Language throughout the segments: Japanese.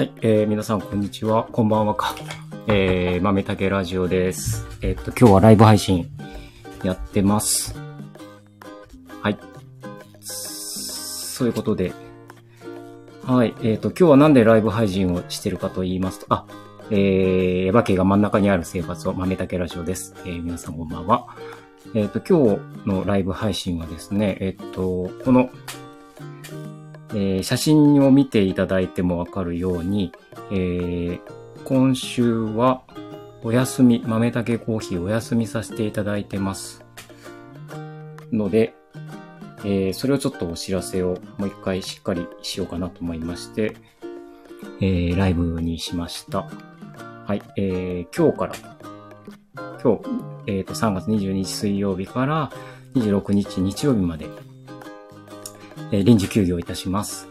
はい、えー、皆さんこんにちは。こんばんはか。えー、豆竹ラジオです。えっと、今日はライブ配信やってます。はい。そういうことで、はい、えっ、と、今日はなんでライブ配信をしてるかと言いますと、あ、えー、エヴァ家が真ん中にある生活を豆竹ラジオです。えー、皆さんこんばんは。えっ、と、今日のライブ配信はですね、えっ、と、この、えー写真を見ていただいてもわかるように、えー今週はお休み、豆竹コーヒーお休みさせていただいてます。ので、えーそれをちょっとお知らせをもう一回しっかりしようかなと思いまして、えーライブにしました。はい、えー今日から、今日、えっ、と、3月22日水曜日から26日日曜日まで、え臨時休業いたします。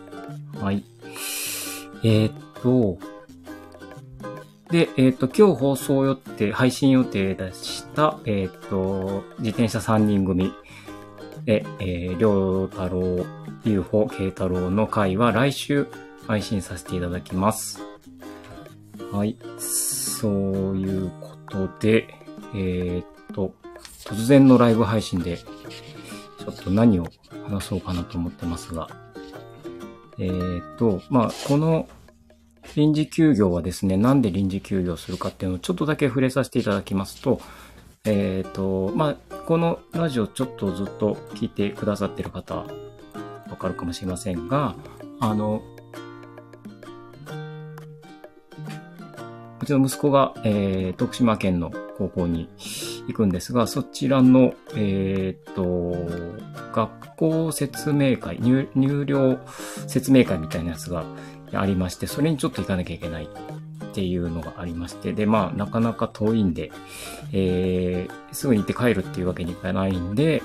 はい。えーっと、で、えーっと、今日放送予定、配信予定出した、えーっと、自転車3人組で、えー、りょうたろう、ゆうほ、けいたろうの回は来週配信させていただきます。はい。そういうことで、えーっと、突然のライブ配信で、ょっと何を話そうかなと思ってますが、えーっと、まあ、この臨時休業はですね、なんで臨時休業するかっていうのをちょっとだけ触れさせていただきますと、えーっと、まあ、このラジオちょっとずっと聞いてくださってる方、わかるかもしれませんが、あの、うちの息子が、えー徳島県の高校に行くんですが、そちらの、えーっと、学校説明会入、入寮説明会みたいなやつがありまして、それにちょっと行かなきゃいけないっていうのがありまして、で、まあ、なかなか遠いんで、えー、すぐに行って帰るっていうわけにいかないんで、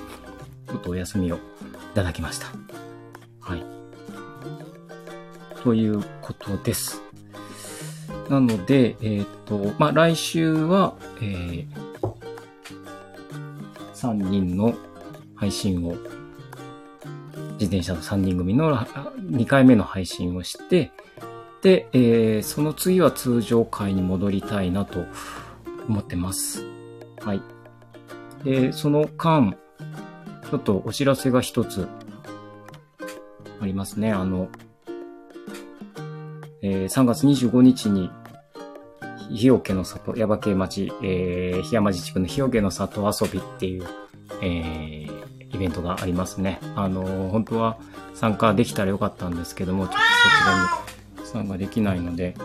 ちょっとお休みをいただきました。はい。ということです。なので、えっ、と、まあ、来週は、えー、3人の配信を、自転車の3人組の2回目の配信をして、で、えーその次は通常回に戻りたいなと思ってます。はい。で、その間、ちょっとお知らせが一つありますね。あの、えー3月25日に、日よけの里、耶馬渓町、えー、檜山地地区の日よけの里遊びっていう、えーイベントがありますね。あのー本当は参加できたらよかったんですけども、ちょっとそちらに参加できないので、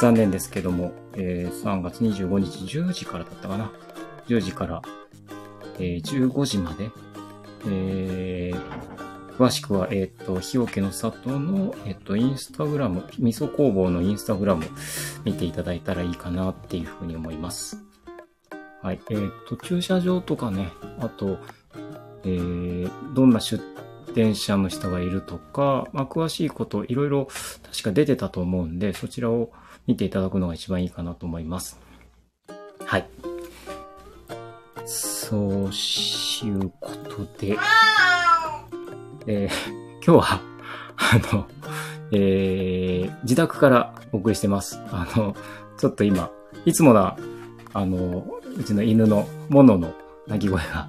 残念ですけども、えー3月25日10時からだったかな。10時から、えー15時まで、えー詳しくは、えっ、と、日よけの里の、えっ、と、インスタグラム、味噌工房のインスタグラム見ていただいたらいいかなっていうふうに思います。はい。えっ、と、駐車場とかね、あと、えーどんな出店者の人がいるとか、まあ、詳しいこといろいろ確か出てたと思うんで、そちらを見ていただくのが一番いいかなと思います。はい。そういうことで、えー今日は、あの、えー自宅からお送りしてます。あの、ちょっと今、いつもな、あの、うちの犬のモノの鳴き声が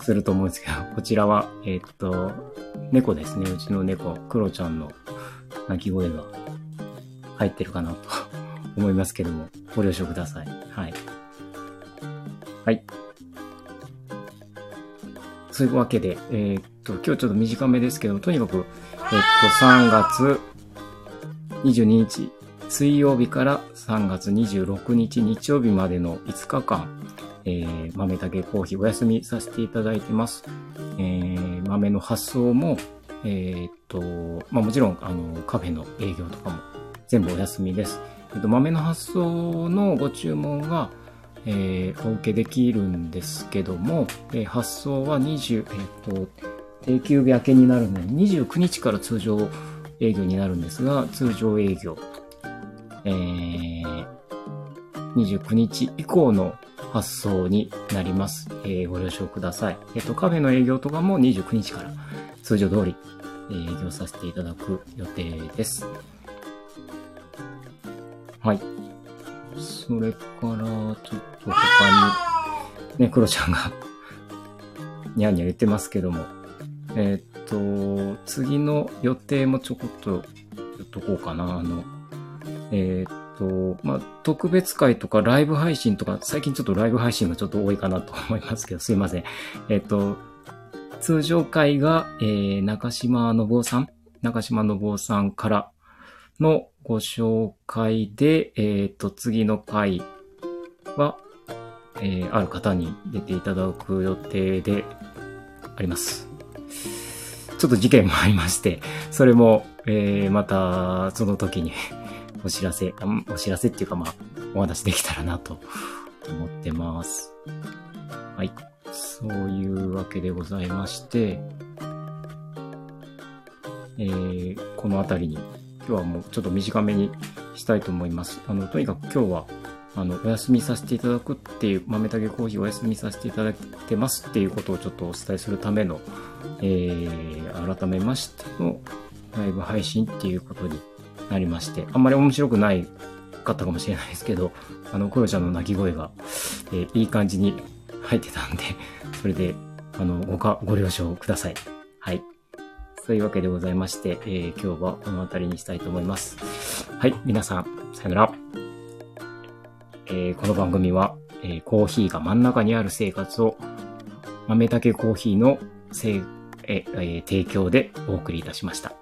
すると思うんですけど、こちらは、えーっと、猫ですね。うちの猫、クロちゃんの鳴き声が入ってるかなと思いますけども、ご了承ください。はい。はい。そういうわけで、えーっと、今日ちょっと短めですけど、とにかく、えっと、3月22日、水曜日から3月26日日曜日までの5日間、えー豆竹コーヒーお休みさせていただいてます。えー豆の発送も、えーっと、まあもちろん、あの、カフェの営業とかも全部お休みです。えっと、豆の発送のご注文が、えーお受けできるんですけども、えー発送は20、えーっと、定休日明けになるのに29日から通常営業になるんですが、通常営業、えー29日以降の発送になります。えーご了承ください。えっ、と、カフェの営業とかも29日から通常通り、え営業させていただく予定です。はい。それから、ちょっと他に、ね、クロちゃんがにゃんにゃ言ってますけども、えーっと、次の予定もちょこっと言っとこうかな。あの、えーっと、まあ、特別会とかライブ配信とか、最近ちょっとライブ配信がちょっと多いかなと思いますけど、すいません。えーっと、通常会が、えー、中島信夫さん中島信夫さんからのご紹介で、えーと、次の回は、えーある方に出ていただく予定であります。ちょっと事件もありまして、それも、えーまた、その時に お知らせ、お知らせっていうかまあ、お話できたらなと思ってます。はい。そういうわけでございまして、えーこのあたりに、今日はもうちょっと短めにしたいと思います。あの、とにかく今日は、あの、お休みさせていただくっていう、豆たけコーヒーお休みさせていただいてますっていうことをちょっとお伝えするための、えー、改めましてのライブ配信っていうことになりまして、あんまり面白くないかったかもしれないですけど、あの、クロちゃんの鳴き声が、えーいい感じに入ってたんで、それで、あの、ごか、ご了承ください。はい。というわけでございまして、えー今日はこの辺りにしたいと思います。はい、皆さん、さよなら。えーこの番組は、えーコーヒーが真ん中にある生活を、豆たけコーヒーのせい、ええー提供でお送りいたしました。